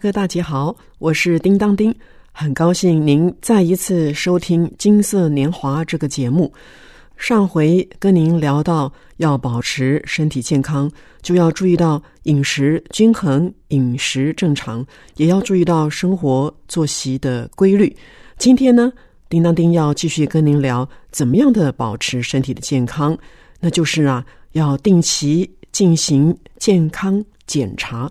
哥大姐好，我是叮当丁，很高兴您再一次收听《金色年华》这个节目。上回跟您聊到，要保持身体健康，就要注意到饮食均衡、饮食正常，也要注意到生活作息的规律。今天呢，叮当丁要继续跟您聊怎么样的保持身体的健康，那就是啊，要定期进行健康检查。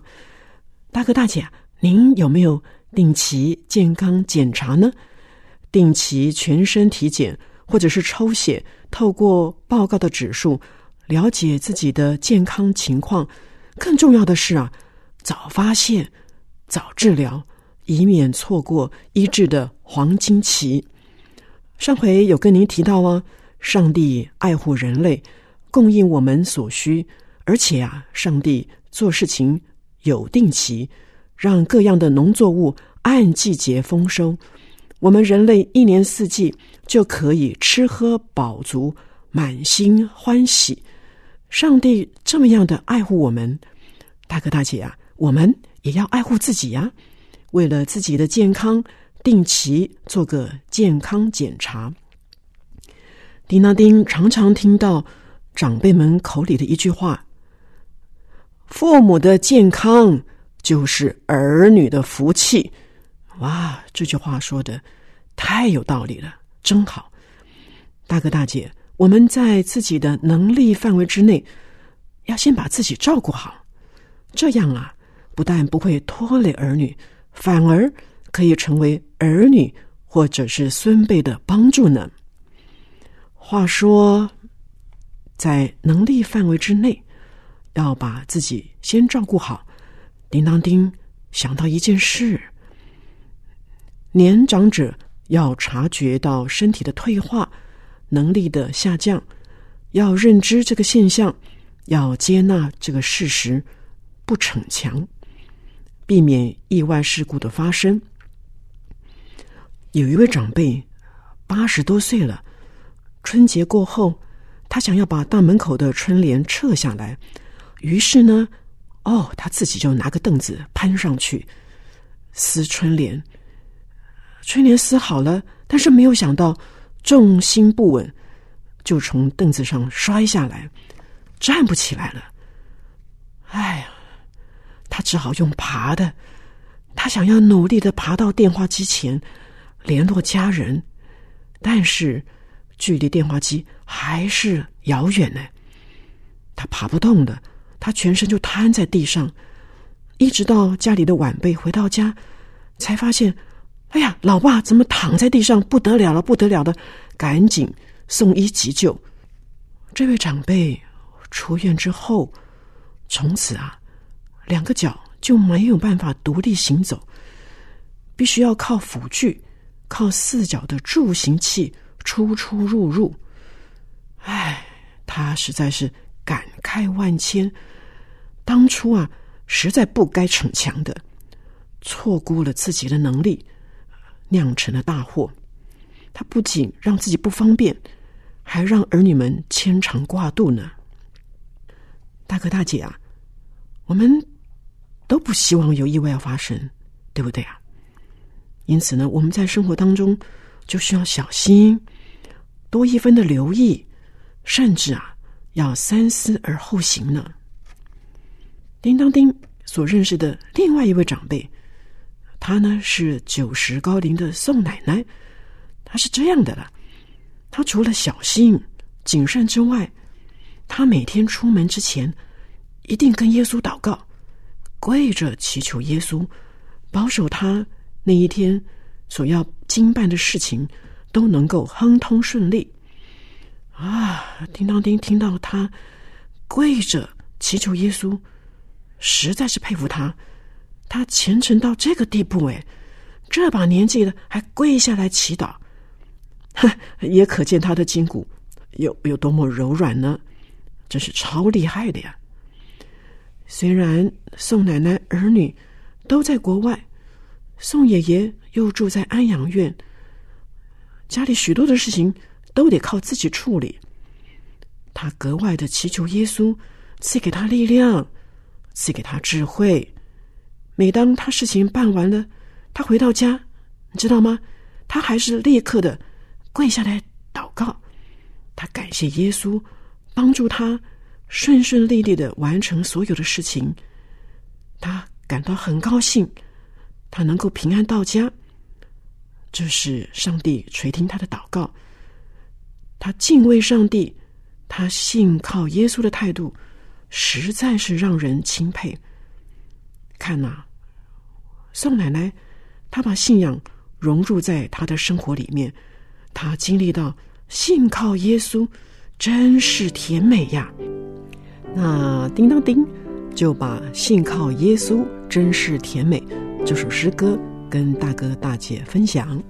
大哥大姐。您有没有定期健康检查呢？定期全身体检，或者是抽血，透过报告的指数了解自己的健康情况。更重要的是啊，早发现、早治疗，以免错过医治的黄金期。上回有跟您提到啊，上帝爱护人类，供应我们所需，而且啊，上帝做事情有定期。让各样的农作物按季节丰收，我们人类一年四季就可以吃喝饱足，满心欢喜。上帝这么样的爱护我们，大哥大姐啊，我们也要爱护自己呀。为了自己的健康，定期做个健康检查。丁当丁常常听到长辈们口里的一句话：“父母的健康。”就是儿女的福气，哇！这句话说的太有道理了，真好。大哥大姐，我们在自己的能力范围之内，要先把自己照顾好，这样啊，不但不会拖累儿女，反而可以成为儿女或者是孙辈的帮助呢。话说，在能力范围之内，要把自己先照顾好。叮当丁想到一件事：年长者要察觉到身体的退化、能力的下降，要认知这个现象，要接纳这个事实，不逞强，避免意外事故的发生。有一位长辈八十多岁了，春节过后，他想要把大门口的春联撤下来，于是呢。哦，他自己就拿个凳子攀上去撕春联，春联撕好了，但是没有想到重心不稳，就从凳子上摔下来，站不起来了。哎呀，他只好用爬的，他想要努力的爬到电话机前联络家人，但是距离电话机还是遥远呢，他爬不动的。他全身就瘫在地上，一直到家里的晚辈回到家，才发现，哎呀，老爸怎么躺在地上？不得了了，不得了的，赶紧送医急救。这位长辈出院之后，从此啊，两个脚就没有办法独立行走，必须要靠辅具，靠四脚的助行器出出入入。唉，他实在是感慨万千。当初啊，实在不该逞强的，错估了自己的能力，酿成了大祸。他不仅让自己不方便，还让儿女们牵肠挂肚呢。大哥大姐啊，我们都不希望有意外发生，对不对啊？因此呢，我们在生活当中就需要小心，多一分的留意，甚至啊，要三思而后行呢。叮当丁所认识的另外一位长辈，他呢是九十高龄的宋奶奶。她是这样的了，她除了小心谨慎之外，她每天出门之前一定跟耶稣祷告，跪着祈求耶稣保守他那一天所要经办的事情都能够亨通顺利。啊，叮当叮听到他跪着祈求耶稣，实在是佩服他。他虔诚到这个地步，哎，这把年纪了还跪下来祈祷，哼，也可见他的筋骨有有多么柔软呢，真是超厉害的呀！虽然宋奶奶儿女都在国外，宋爷爷又住在安养院，家里许多的事情。都得靠自己处理。他格外的祈求耶稣赐给他力量，赐给他智慧。每当他事情办完了，他回到家，你知道吗？他还是立刻的跪下来祷告。他感谢耶稣帮助他顺顺利利的完成所有的事情。他感到很高兴，他能够平安到家。这是上帝垂听他的祷告。他敬畏上帝，他信靠耶稣的态度，实在是让人钦佩。看呐，宋奶奶，她把信仰融入在她的生活里面，她经历到信靠耶稣，真是甜美呀。那叮当叮就把信靠耶稣真是甜美这首诗歌跟大哥大姐分享。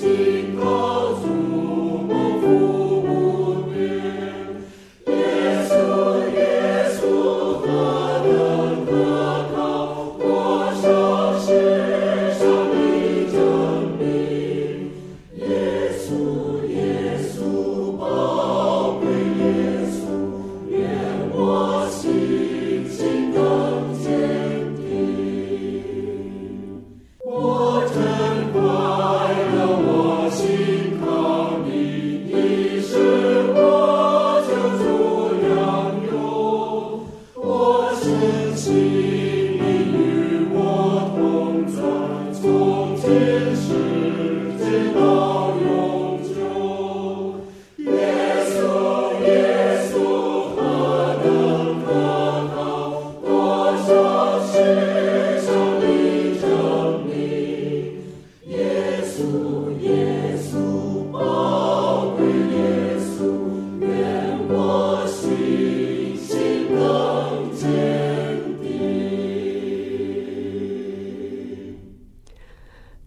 see.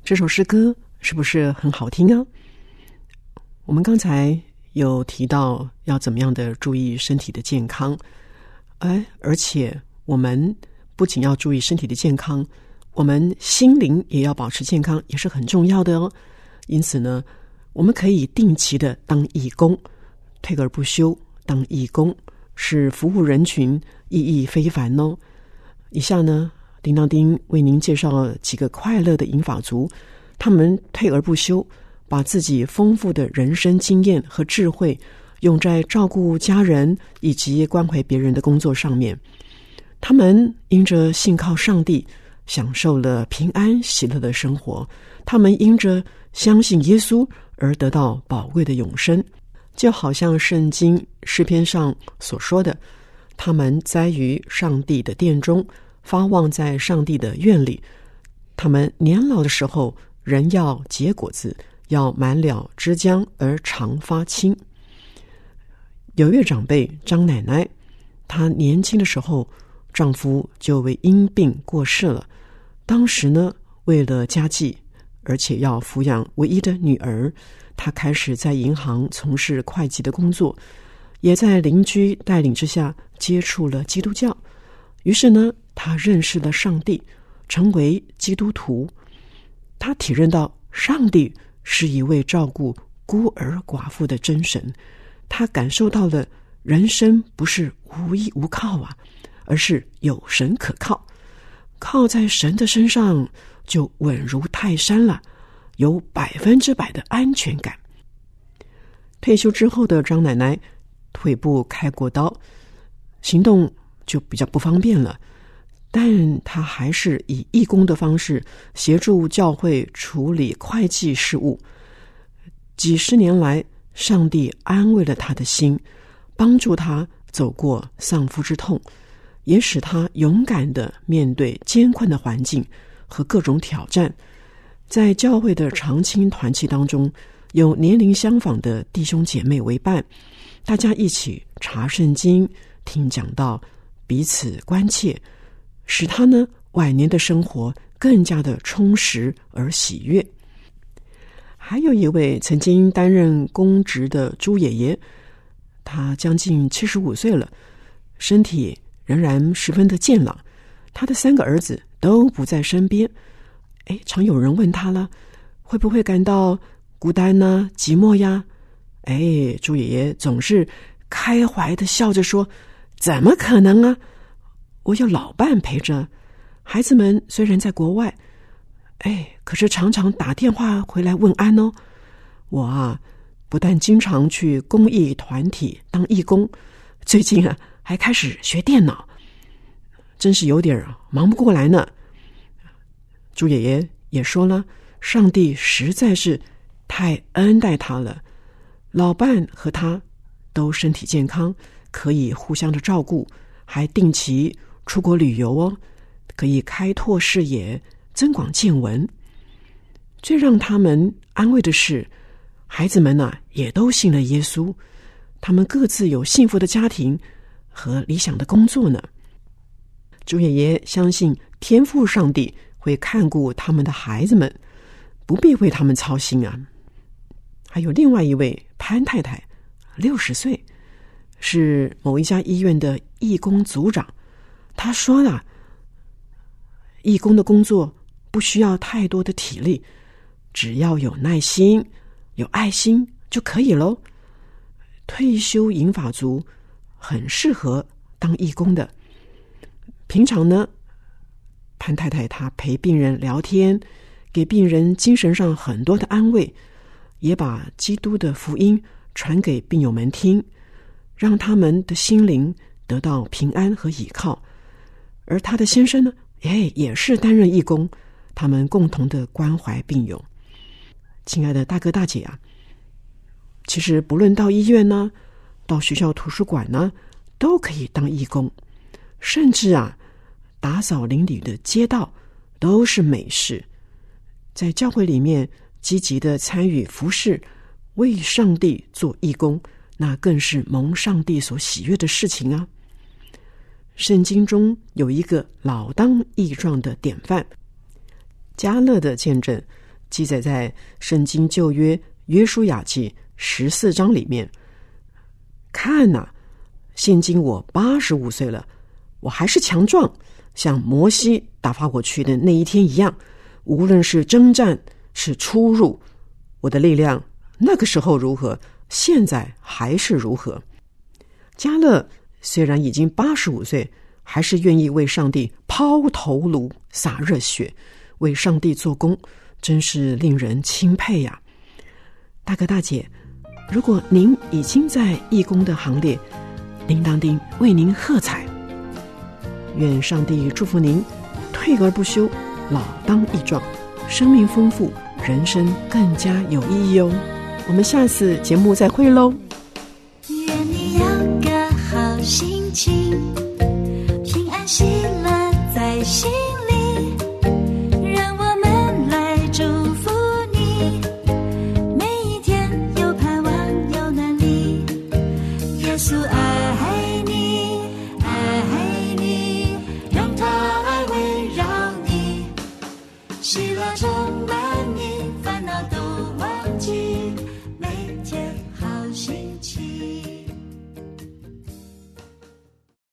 这首诗歌是不是很好听啊？我们刚才有提到要怎么样的注意身体的健康，哎，而且我们不仅要注意身体的健康，我们心灵也要保持健康，也是很重要的哦。因此呢，我们可以定期的当义工，退而不休当义工，是服务人群，意义非凡哦。以下呢。叮当叮为您介绍了几个快乐的银发族，他们退而不休，把自己丰富的人生经验和智慧用在照顾家人以及关怀别人的工作上面。他们因着信靠上帝，享受了平安喜乐的生活；他们因着相信耶稣而得到宝贵的永生，就好像圣经诗篇上所说的：“他们栽于上帝的殿中。”发旺在上帝的院里，他们年老的时候仍要结果子，要满了枝浆而常发青。有一位长辈张奶奶，她年轻的时候丈夫就为因病过世了。当时呢，为了家计，而且要抚养唯一的女儿，她开始在银行从事会计的工作，也在邻居带领之下接触了基督教。于是呢。她认识了上帝，成为基督徒。他体认到上帝是一位照顾孤儿寡妇的真神。他感受到了人生不是无依无靠啊，而是有神可靠。靠在神的身上，就稳如泰山了，有百分之百的安全感。退休之后的张奶奶，腿部开过刀，行动就比较不方便了。但她还是以义工的方式协助教会处理会计事务。几十年来，上帝安慰了他的心，帮助他走过丧夫之痛，也使他勇敢的面对艰困的环境和各种挑战。在教会的长青团契当中，有年龄相仿的弟兄姐妹为伴，大家一起查圣经、听讲道，彼此关切，使他呢晚年的生活更加的充实而喜悦。还有一位曾经担任公职的朱爷爷，他将近七十五岁了，身体仍然十分的健朗。他的三个儿子都不在身边，哎，常有人问他了，会不会感到孤单呢、寂寞呀？哎，朱爷爷总是开怀的笑着说：“怎么可能啊？我有老伴陪着，孩子们虽然在国外。”哎，可是常常打电话回来问安哦。我啊，不但经常去公益团体当义工，最近啊还开始学电脑，真是有点忙不过来呢。朱爷爷也说了，上帝实在是太恩待他了，老伴和他都身体健康，可以互相的照顾，还定期出国旅游哦，可以开拓视野。增广见闻，最让他们安慰的是，孩子们呢也都信了耶稣，他们各自有幸福的家庭和理想的工作呢。朱爷爷相信天父上帝会看顾他们的孩子们，不必为他们操心啊。还有另外一位潘太太，六十岁，是某一家医院的义工组长，他说了，义工的工作。不需要太多的体力，只要有耐心、有爱心就可以喽。退休银发族很适合当义工的。平常呢，潘太太她陪病人聊天，给病人精神上很多的安慰，也把基督的福音传给病友们听，让他们的心灵得到平安和倚靠。而他的先生呢，哎，也是担任义工。他们共同的关怀病友，亲爱的大哥大姐啊，其实不论到医院呢，到学校图书馆呢，都可以当义工，甚至啊，打扫邻里的街道都是美事。在教会里面积极的参与服侍，为上帝做义工，那更是蒙上帝所喜悦的事情啊。圣经中有一个老当益壮的典范。加勒的见证记载在《圣经旧约约书亚记》十四章里面。看呐，现今我八十五岁了，我还是强壮，像摩西打发我去的那一天一样。无论是征战是出入，我的力量那个时候如何，现在还是如何。加勒虽然已经八十五岁，还是愿意为上帝抛头颅洒热血。为上帝做工，真是令人钦佩呀！大哥大姐，如果您已经在义工的行列，叮当叮为您喝彩。愿上帝祝福您，退而不休，老当益壮，生命丰富，人生更加有意义哦！我们下次节目再会喽。